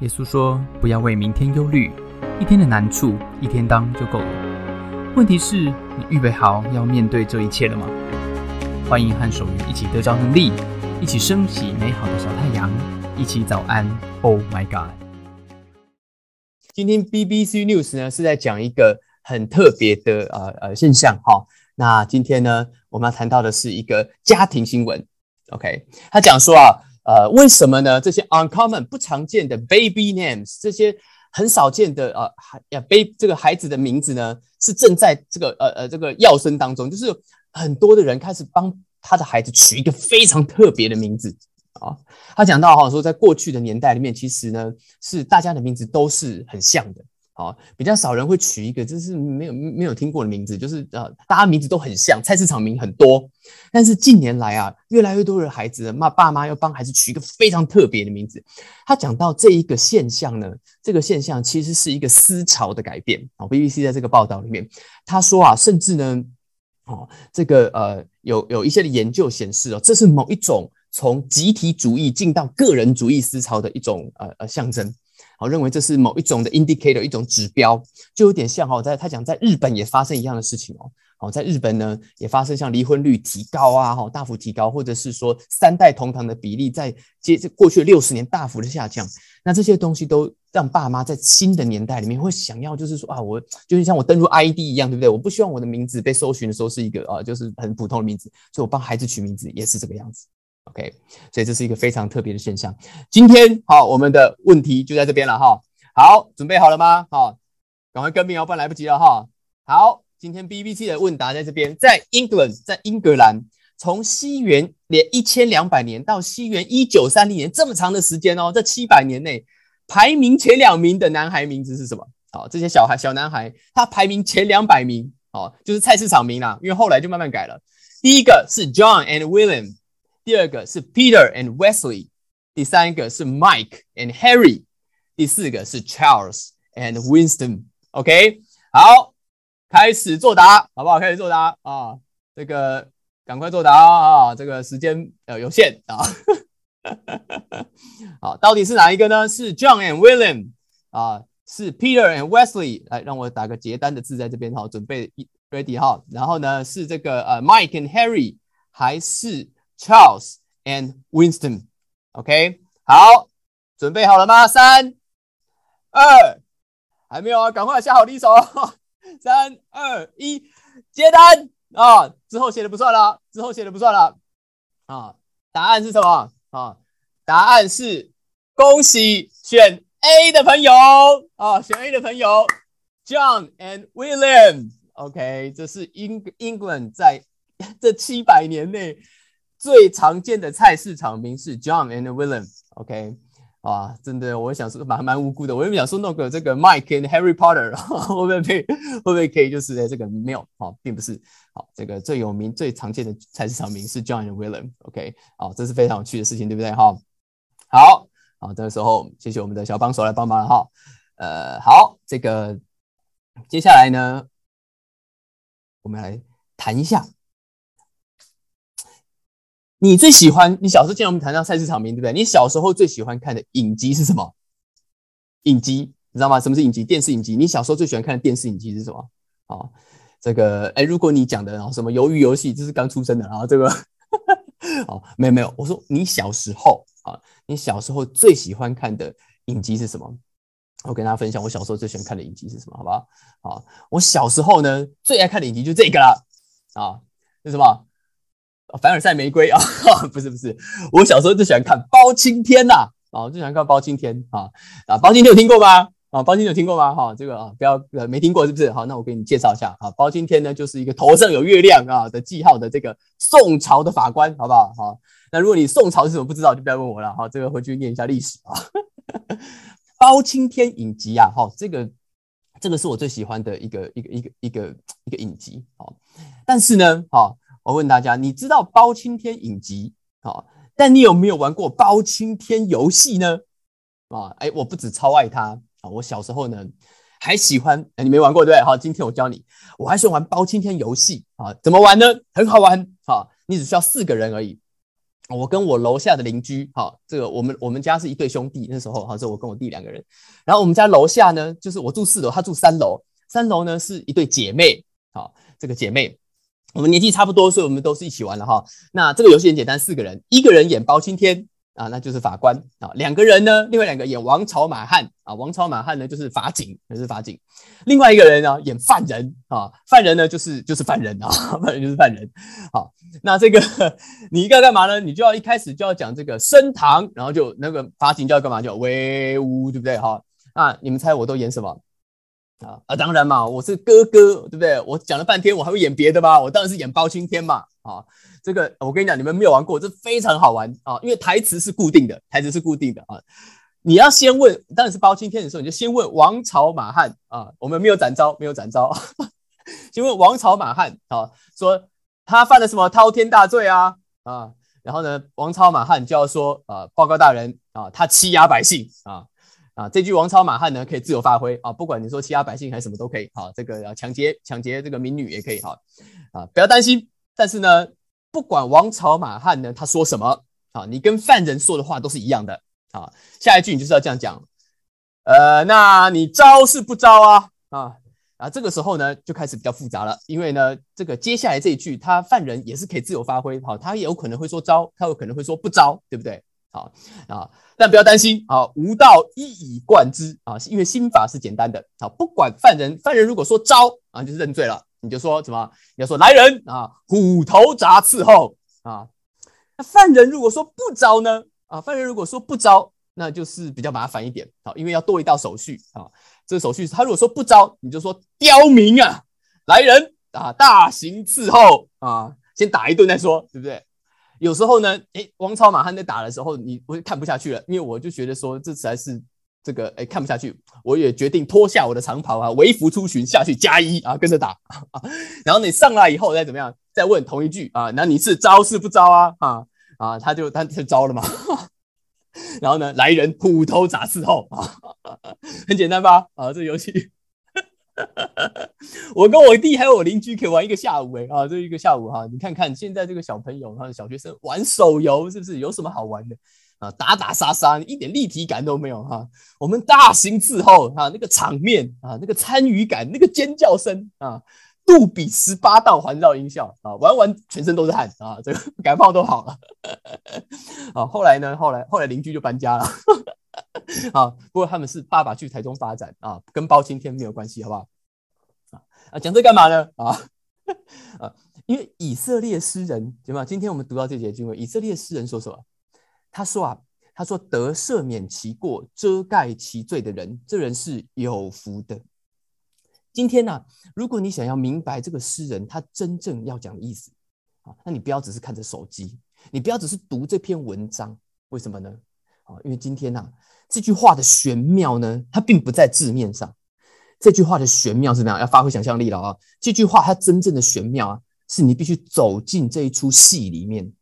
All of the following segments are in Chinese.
耶稣说：“不要为明天忧虑，一天的难处一天当就够了。问题是，你预备好要面对这一切了吗？”欢迎和守愚一起得着能力，一起升起美好的小太阳，一起早安。Oh my God！今天 BBC News 呢是在讲一个很特别的呃呃现象哈。那今天呢，我们要谈到的是一个家庭新闻。OK，他讲说啊。呃，为什么呢？这些 uncommon 不常见的 baby names，这些很少见的呃孩呀 baby 这个孩子的名字呢，是正在这个呃呃这个要生当中，就是很多的人开始帮他的孩子取一个非常特别的名字啊。他讲到哈说，在过去的年代里面，其实呢是大家的名字都是很像的。好，比较少人会取一个就是没有没有听过的名字，就是呃，大家名字都很像，菜市场名很多。但是近年来啊，越来越多的孩子，妈爸妈要帮孩子取一个非常特别的名字。他讲到这一个现象呢，这个现象其实是一个思潮的改变。哦，BBC 在这个报道里面，他说啊，甚至呢，哦，这个呃，有有一些的研究显示哦，这是某一种从集体主义进到个人主义思潮的一种呃呃象征。好，认为这是某一种的 indicator，一种指标，就有点像哈，在他讲在日本也发生一样的事情哦。好，在日本呢也发生像离婚率提高啊，哈，大幅提高，或者是说三代同堂的比例在接过去六十年大幅的下降。那这些东西都让爸妈在新的年代里面会想要，就是说啊，我就是像我登录 ID 一样，对不对？我不希望我的名字被搜寻的时候是一个啊，就是很普通的名字，所以我帮孩子取名字也是这个样子。OK，所以这是一个非常特别的现象。今天好，我们的问题就在这边了哈。好，准备好了吗？好，赶快跟命哦，不然来不及了哈。好，今天 BBC 的问答在这边，在 England，在英格兰，从西元连一千两百年到西元一九三零年这么长的时间哦，这七百年内排名前两名的男孩名字是什么？好，这些小孩小男孩他排名前两百名，哦，就是菜市场名啦，因为后来就慢慢改了。第一个是 John and William。第二个是 Peter and Wesley，第三个是 Mike and Harry，第四个是 Charles and Winston。OK，好，开始作答，好不好？开始作答啊！这个赶快作答啊！这个时间呃有限啊。好，到底是哪一个呢？是 John and William 啊？是 Peter and Wesley？来，让我打个结单的字在这边哈，准备 ready 哈。然后呢，是这个呃 Mike and Harry 还是？Charles and Winston，OK，好，准备好了吗？三、二，还没有啊，赶快下好第一手。三、二、一，接单啊！之后写的不算了，之后写的不算了啊！答案是什么啊？答案是恭喜选 A 的朋友啊！选 A 的朋友，John and William，OK，这是英 England 在这七百年内。最常见的菜市场名是 John and William，OK，啊，真的，我想说蛮蛮无辜的，我原本想说那个这个 Mike and Harry Potter，会不会会不会可以就是这个没有，啊，并不是，好，这个最有名最常见的菜市场名是 John and William，OK，好，这是非常有趣的事情，对不对？哈，好，好，这个时候谢谢我们的小帮手来帮忙哈，呃，好，这个接下来呢，我们来谈一下。你最喜欢你小时候，既然我们谈到菜市场名，对不对？你小时候最喜欢看的影集是什么？影集，你知道吗？什么是影集？电视影集。你小时候最喜欢看的电视影集是什么？啊，这个，哎，如果你讲的，然后什么鱿鱼游戏，这是刚出生的，然后这个，哦，没有没有，我说你小时候啊，你小时候最喜欢看的影集是什么？我跟大家分享，我小时候最喜欢看的影集是什么？好不好？好，我小时候呢最爱看的影集就这个了，啊，是什么？凡尔赛玫瑰啊，不是不是，我小时候最喜欢看包青天呐，啊，最喜欢看包青天啊啊，包青天有听过吗？啊，包青天有听过吗？哈，这个啊，不要呃没听过是不是？好，那我给你介绍一下啊，包青天呢就是一个头上有月亮啊的记号的这个宋朝的法官，好不好？好，那如果你宋朝是什么不知道，就不要问我了。好，这个回去念一下历史啊。包青天影集啊，哈，这个这个是我最喜欢的一个一个一个一个一个影集，好，但是呢，哈。我问大家，你知道包青天影集啊？但你有没有玩过包青天游戏呢？啊，哎，我不止超爱他啊！我小时候呢还喜欢，哎，你没玩过对不对？好，今天我教你，我还喜欢玩包青天游戏啊！怎么玩呢？很好玩啊！你只需要四个人而已我跟我楼下的邻居，好，这个我们我们家是一对兄弟，那时候好，这我跟我弟两个人，然后我们家楼下呢，就是我住四楼，他住三楼，三楼呢是一对姐妹，好，这个姐妹，我们年纪差不多，所以我们都是一起玩了哈。那这个游戏很简单，四个人，一个人演包青天。啊，那就是法官啊。两个人呢，另外两个演王朝马汉啊。王朝马汉呢，就是法警，那是法警。另外一个人呢，演犯人啊。犯人呢，就是就是犯人啊。犯人就是犯人。好，那这个 你一个干嘛呢？你就要一开始就要讲这个升堂，然后就那个法警就要干嘛？叫威武，对不对？哈，那你们猜我都演什么？啊啊，当然嘛，我是哥哥，对不对？我讲了半天，我还会演别的吗？我当然是演包青天嘛。啊。这个我跟你讲，你们没有玩过，这非常好玩啊！因为台词是固定的，台词是固定的啊。你要先问，当然是包青天的时候，你就先问王朝马汉啊。我们没有展招，没有展招，先问王朝马汉啊，说他犯了什么滔天大罪啊啊？然后呢，王朝马汉就要说啊，报告大人啊，他欺压百姓啊啊！这句王朝马汉呢，可以自由发挥啊，不管你说欺压百姓还是什么都可以啊。这个要抢劫抢劫这个民女也可以哈啊，不要担心。但是呢。不管王朝马汉呢，他说什么啊，你跟犯人说的话都是一样的啊。下一句你就是要这样讲，呃，那你招是不招啊？啊啊，这个时候呢就开始比较复杂了，因为呢，这个接下来这一句，他犯人也是可以自由发挥，好，他也有可能会说招，他有可能会说不招，对不对？好啊，但不要担心啊，无道一以贯之啊，因为心法是简单的，啊，不管犯人，犯人如果说招啊，就是认罪了。你就说什么？你要说来人啊，虎头铡伺候啊。那犯人如果说不招呢？啊，犯人如果说不招，那就是比较麻烦一点啊，因为要多一道手续啊。这个手续他如果说不招，你就说刁民啊，来人啊，大刑伺候啊，先打一顿再说，对不对？有时候呢，诶，王朝马汉在打的时候，你我看不下去了，因为我就觉得说这实在是。这个哎看不下去，我也决定脱下我的长袍啊，微服出巡下去加一啊，跟着打啊。然后你上来以后再怎么样，再问同一句啊，那你是招是不招啊？啊啊，他就他就招了嘛。然后呢，来人虎头铡伺候啊，很简单吧？啊，这个游戏，我跟我弟还有我邻居可以玩一个下午哎啊，这一个下午哈，你看看现在这个小朋友哈，小学生玩手游是不是有什么好玩的？啊，打打杀杀，一点立体感都没有哈。我们大型伺候啊，那个场面啊，那个参与感，那个尖叫声啊，杜比十八道环绕音效啊，玩完全身都是汗啊，这个感冒都好了。啊，后来呢，后来后来邻居就搬家了。啊，不过他们是爸爸去台中发展啊，跟包青天没有关系，好不好？啊啊，讲这干嘛呢？啊 啊，因为以色列诗人对吗？今天我们读到这节经文，以色列诗人说什么？他说啊，他说得赦免其过、遮盖其罪的人，这人是有福的。今天呢，如果你想要明白这个诗人他真正要讲的意思啊，那你不要只是看着手机，你不要只是读这篇文章，为什么呢？啊，因为今天呢，这句话的玄妙呢，它并不在字面上。这句话的玄妙是怎样？要发挥想象力了啊！这句话它真正的玄妙啊，是你必须走进这一出戏里面。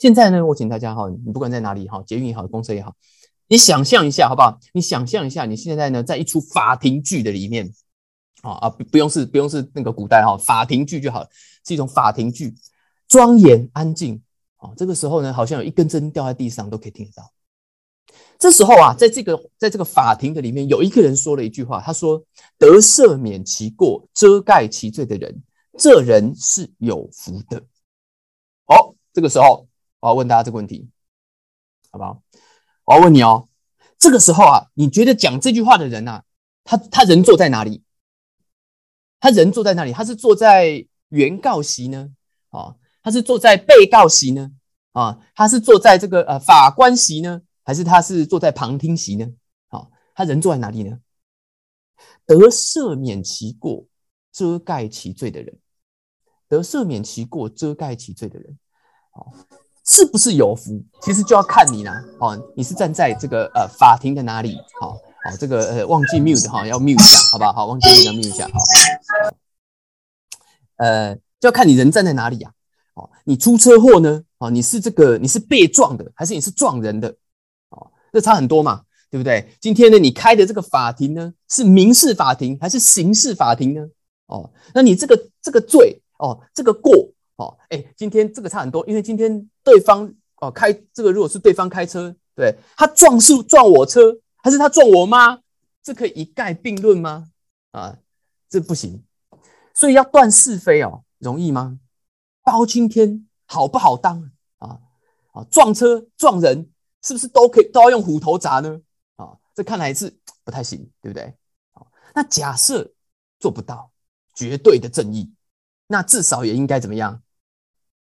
现在呢，我请大家哈，你不管在哪里哈，捷运也好，公车也好，你想象一下好不好？你想象一下，你现在呢，在一出法庭剧的里面，啊啊，不用是不用是那个古代哈，法庭剧就好了，是一种法庭剧，庄严安静啊。这个时候呢，好像有一根针掉在地上都可以听得到。这时候啊，在这个在这个法庭的里面，有一个人说了一句话，他说：“得赦免其过、遮盖其罪的人，这人是有福的。”哦，这个时候。我要问大家这个问题，好不好？我要问你哦，这个时候啊，你觉得讲这句话的人呐，他他人坐在哪里？他人坐在哪里？他是坐在原告席呢？啊，他是坐在被告席呢？啊，他是坐在这个呃法官席呢？还是他是坐在旁听席呢？啊，他人坐在哪里呢？得赦免其过、遮盖其罪的人，得赦免其过、遮盖其罪的人，好。是不是有福？其实就要看你啦。哦，你是站在这个呃法庭的哪里？好，好，这个呃忘记 mute 哈，要 mute 一下，好不好？忘记 mute 要 mute 一下，好。呃，就要看你人站在哪里呀。哦，你出车祸呢？哦，你是这个你是被撞的，还是你是撞人的？这差很多嘛，对不对？今天呢，你开的这个法庭呢，是民事法庭还是刑事法庭呢？哦，那你这个这个罪哦，这个过。哦，哎，今天这个差很多，因为今天对方哦开这个，如果是对方开车，对他撞是撞我车，还是他撞我妈？这可以一概并论吗？啊，这不行。所以要断是非哦，容易吗？包青天好不好当啊？啊，撞车撞人是不是都可以都要用虎头铡呢？啊，这看来是 不太行，对不对？好，那假设做不到绝对的正义，那至少也应该怎么样？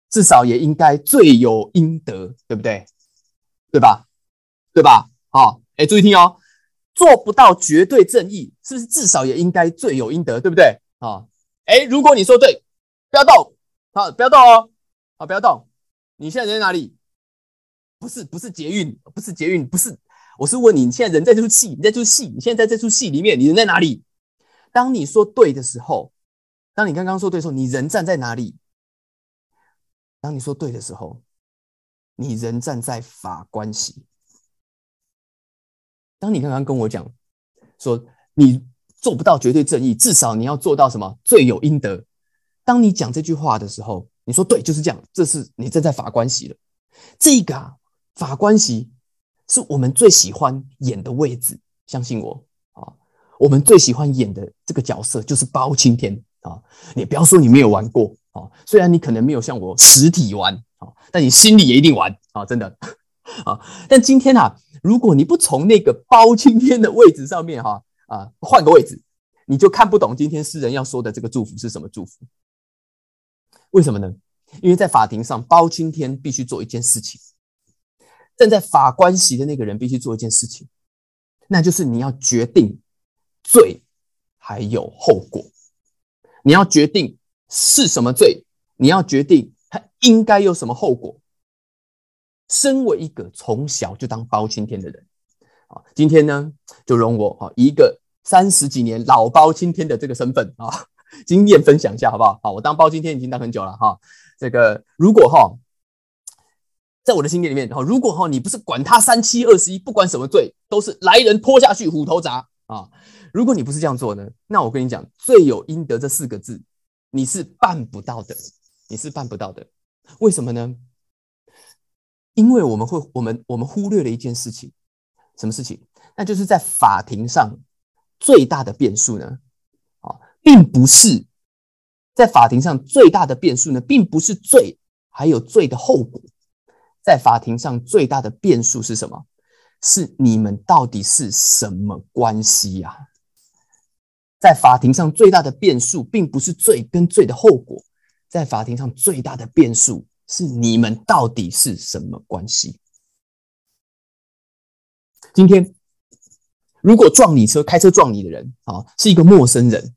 至少也应该罪有应得，对不对？对吧？对吧？好，哎，注意听哦。做不到绝对正义，是不是至少也应该罪有应得，对不对？啊，哎，如果你说对，不要动，好，不要动哦，好，不要动。你现在人在哪里？不是，不是捷运，不是捷运，不是。我是问你，你现在人在这出戏，你在这出戏，你现在在这出戏里面，你人在哪里？当你说对的时候，当你刚刚说对的时候，你人站在哪里？当你说对的时候，你人站在法官席。当你刚刚跟我讲说你做不到绝对正义，至少你要做到什么罪有应得。当你讲这句话的时候，你说对，就是这样。这是你站在法官席了。这个啊，法官席是我们最喜欢演的位置。相信我啊，我们最喜欢演的这个角色就是包青天啊。你不要说你没有玩过啊，虽然你可能没有像我实体玩啊，但你心里也一定玩啊，真的 啊。但今天啊。如果你不从那个包青天的位置上面哈啊换个位置，你就看不懂今天诗人要说的这个祝福是什么祝福。为什么呢？因为在法庭上，包青天必须做一件事情，站在法官席的那个人必须做一件事情，那就是你要决定罪还有后果，你要决定是什么罪，你要决定他应该有什么后果。身为一个从小就当包青天的人，啊，今天呢就容我啊一个三十几年老包青天的这个身份啊，经验分享一下好不好？好，我当包青天已经当很久了哈。这个如果哈，在我的经验里面哈，如果哈你不是管他三七二十一，不管什么罪，都是来人拖下去虎头铡啊。如果你不是这样做呢，那我跟你讲，罪有应得这四个字，你是办不到的，你是办不到的。为什么呢？因为我们会，我们我们忽略了一件事情，什么事情？那就是在法庭上最大的变数呢？啊，并不是在法庭上最大的变数呢，并不是罪，还有罪的后果。在法庭上最大的变数是什么？是你们到底是什么关系呀？在法庭上最大的变数，并不是罪跟罪的后果，在法庭上最大的变数。是你们到底是什么关系？今天如果撞你车、开车撞你的人啊，是一个陌生人，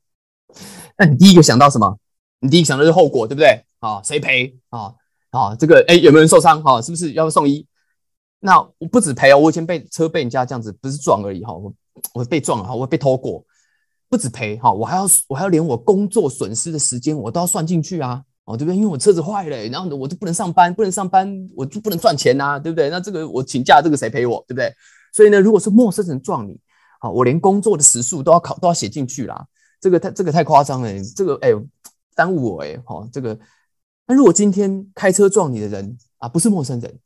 那你第一个想到什么？你第一个想到是后果，对不对？啊，谁赔啊？啊，这个哎，有没有人受伤？哈，是不是要送医？那我不止赔哦，我以前被车被人家这样子，不是撞而已哈，我我被撞了哈，我被偷过，不止赔哈，我还要我还要连我工作损失的时间我都要算进去啊。哦，对不对？因为我车子坏了，然后我就不能上班，不能上班，我就不能赚钱呐，对不对？那这个我请假，这个谁赔我？对不对？所以呢，如果是陌生人撞你，好，我连工作的时数都要考，都要写进去啦。这个太这个太夸张了，这个哎，耽误我哎，好，这个。那如果今天开车撞你的人啊，不是陌生人，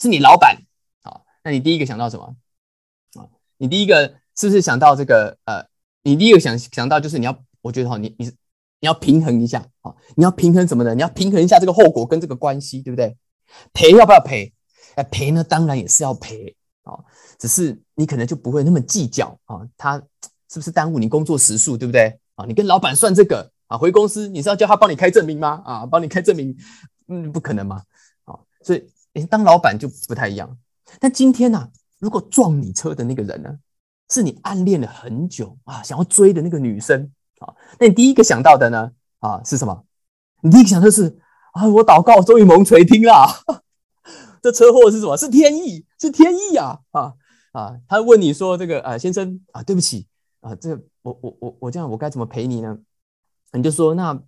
是你老板，好，那你第一个想到什么？啊，你第一个是不是想到这个？呃，你第一个想想到就是你要，我觉得哈，你你。你要平衡一下啊！你要平衡什么呢？你要平衡一下这个后果跟这个关系，对不对？赔要不要赔？哎，赔呢，当然也是要赔啊，只是你可能就不会那么计较啊。他是不是耽误你工作时数，对不对？啊，你跟老板算这个啊，回公司你是要叫他帮你开证明吗？啊，帮你开证明，嗯，不可能嘛，啊，所以你当老板就不太一样。但今天呢，如果撞你车的那个人呢，是你暗恋了很久啊，想要追的那个女生。啊，那你第一个想到的呢？啊，是什么？你第一个想的是啊，我祷告终于蒙垂听了。这车祸是什么？是天意，是天意啊！啊啊，他问你说这个啊，先生啊，对不起啊，这我我我我这样我该怎么赔你呢？你就说那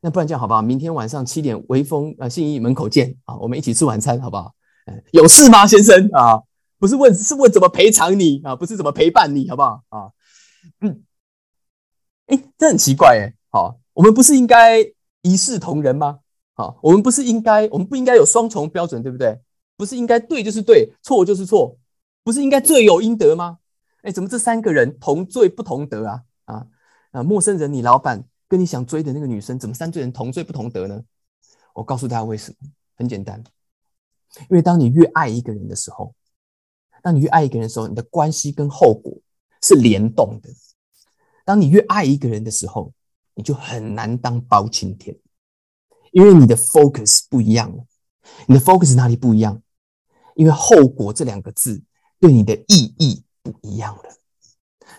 那不然这样好不好？明天晚上七点，微风啊信义门口见啊，我们一起吃晚餐好不好？有事吗，先生啊？不是问是问怎么赔偿你啊？不是怎么陪伴你好不好？啊，嗯。哎，这很奇怪哎，好，我们不是应该一视同仁吗？好，我们不是应该，我们不应该有双重标准，对不对？不是应该对就是对，错就是错，不是应该罪有应得吗？哎，怎么这三个人同罪不同得啊？啊啊！陌生人，你老板跟你想追的那个女生，怎么三罪人同罪不同得呢？我告诉大家为什么，很简单，因为当你越爱一个人的时候，当你越爱一个人的时候，你的关系跟后果是联动的。当你越爱一个人的时候，你就很难当包青天，因为你的 focus 不一样了。你的 focus 哪里不一样？因为后果这两个字对你的意义不一样了。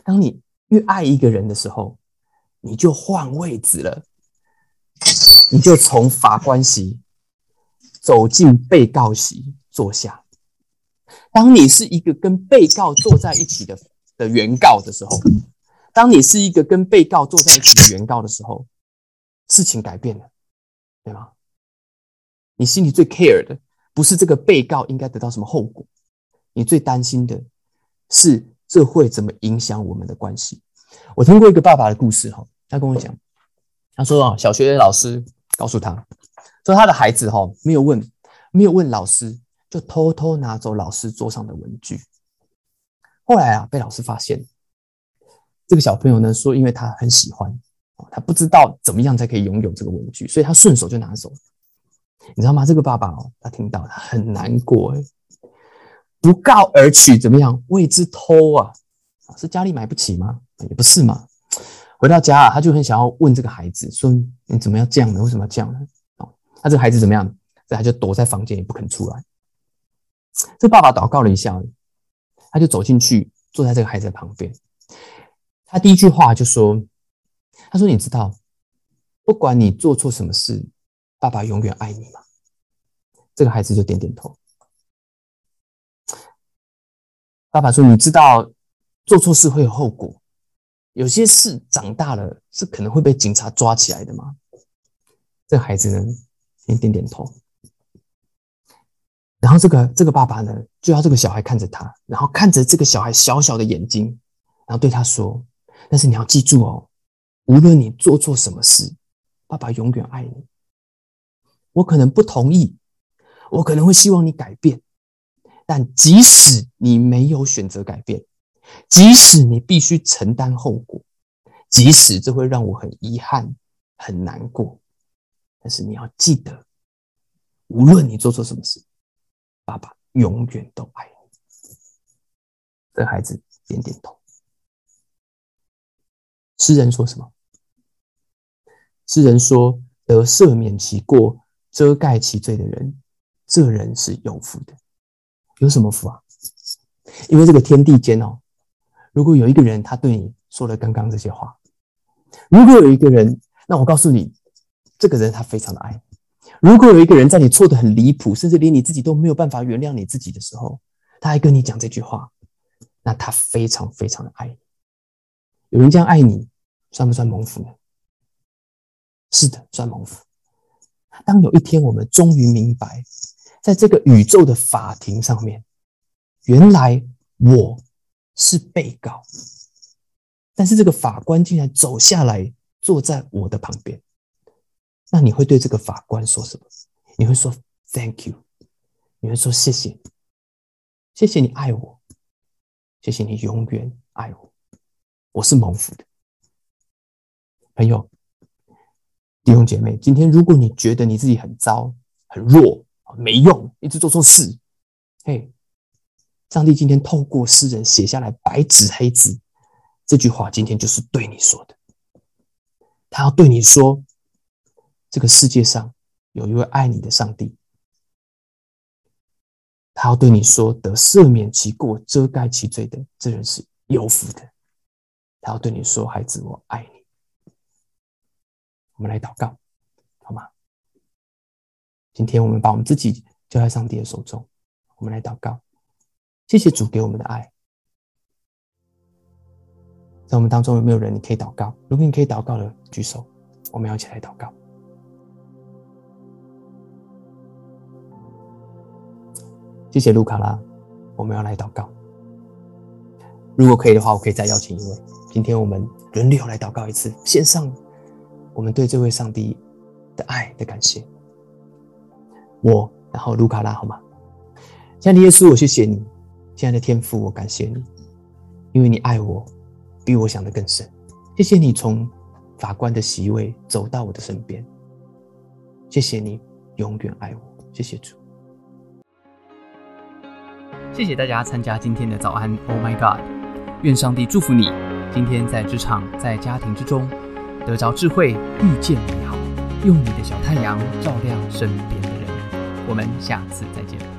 当你越爱一个人的时候，你就换位置了，你就从法官席走进被告席坐下。当你是一个跟被告坐在一起的的原告的时候，当你是一个跟被告坐在一起的原告的时候，事情改变了，对吗？你心里最 care 的不是这个被告应该得到什么后果，你最担心的是这会怎么影响我们的关系。我听过一个爸爸的故事，哈，他跟我讲，他说啊，小学老师告诉他，说他的孩子哈没有问，没有问老师，就偷偷拿走老师桌上的文具。后来啊，被老师发现，这个小朋友呢说，因为他很喜欢，他不知道怎么样才可以拥有这个文具，所以他顺手就拿走了。你知道吗？这个爸爸哦，他听到他很难过哎，不告而取怎么样？谓之偷啊！是家里买不起吗？也不是嘛。回到家啊，他就很想要问这个孩子说：“你怎么要这样呢？为什么要这样呢？”哦，他这个孩子怎么样？这他就躲在房间也不肯出来。这爸爸祷告了一下，他就走进去，坐在这个孩子的旁边。他第一句话就说：“他说你知道，不管你做错什么事。”爸爸永远爱你吗？这个孩子就点点头。爸爸说：“你知道做错事会有后果，有些事长大了是可能会被警察抓起来的吗？”这孩子呢，先点点头。然后这个这个爸爸呢，就要这个小孩看着他，然后看着这个小孩小小的眼睛，然后对他说：“但是你要记住哦，无论你做错什么事，爸爸永远爱你。”我可能不同意，我可能会希望你改变，但即使你没有选择改变，即使你必须承担后果，即使这会让我很遗憾、很难过，但是你要记得，无论你做错什么事，爸爸永远都爱你。这孩子点点头。诗人说什么？诗人说：“得赦免其过。”遮盖其罪的人，这人是有福的。有什么福啊？因为这个天地间哦，如果有一个人他对你说了刚刚这些话，如果有一个人，那我告诉你，这个人他非常的爱。如果有一个人在你错的很离谱，甚至连你自己都没有办法原谅你自己的时候，他还跟你讲这句话，那他非常非常的爱你。有人这样爱你，算不算蒙福呢？是的，算蒙福。当有一天我们终于明白，在这个宇宙的法庭上面，原来我是被告，但是这个法官竟然走下来坐在我的旁边，那你会对这个法官说什么？你会说 “Thank you”，你会说谢谢，谢谢你爱我，谢谢你永远爱我，我是蒙福的，朋友。弟兄姐妹，今天如果你觉得你自己很糟、很弱没用，一直做错事，嘿，上帝今天透过诗人写下来白纸黑字这句话，今天就是对你说的。他要对你说，这个世界上有一位爱你的上帝，他要对你说，得赦免其过、遮盖其罪的这人是有福的。他要对你说，孩子，我爱你。我们来祷告，好吗？今天我们把我们自己交在上帝的手中，我们来祷告。谢谢主给我们的爱。在我们当中有没有人你可以祷告？如果你可以祷告的，举手，我们要一起来祷告。谢谢卢卡拉，我们要来祷告。如果可以的话，我可以再邀请一位。今天我们轮流来祷告一次，线上。我们对这位上帝的爱的感谢，我，然后卢卡拉，好吗？亲爱的耶稣，我谢谢你，亲爱的天父，我感谢你，因为你爱我比我想的更深。谢谢你从法官的席位走到我的身边，谢谢你永远爱我，谢谢主。谢谢大家参加今天的早安，Oh my God！愿上帝祝福你，今天在职场、在家庭之中得着智慧，遇见美好，用你的小太阳照亮身边的人。我们下次再见。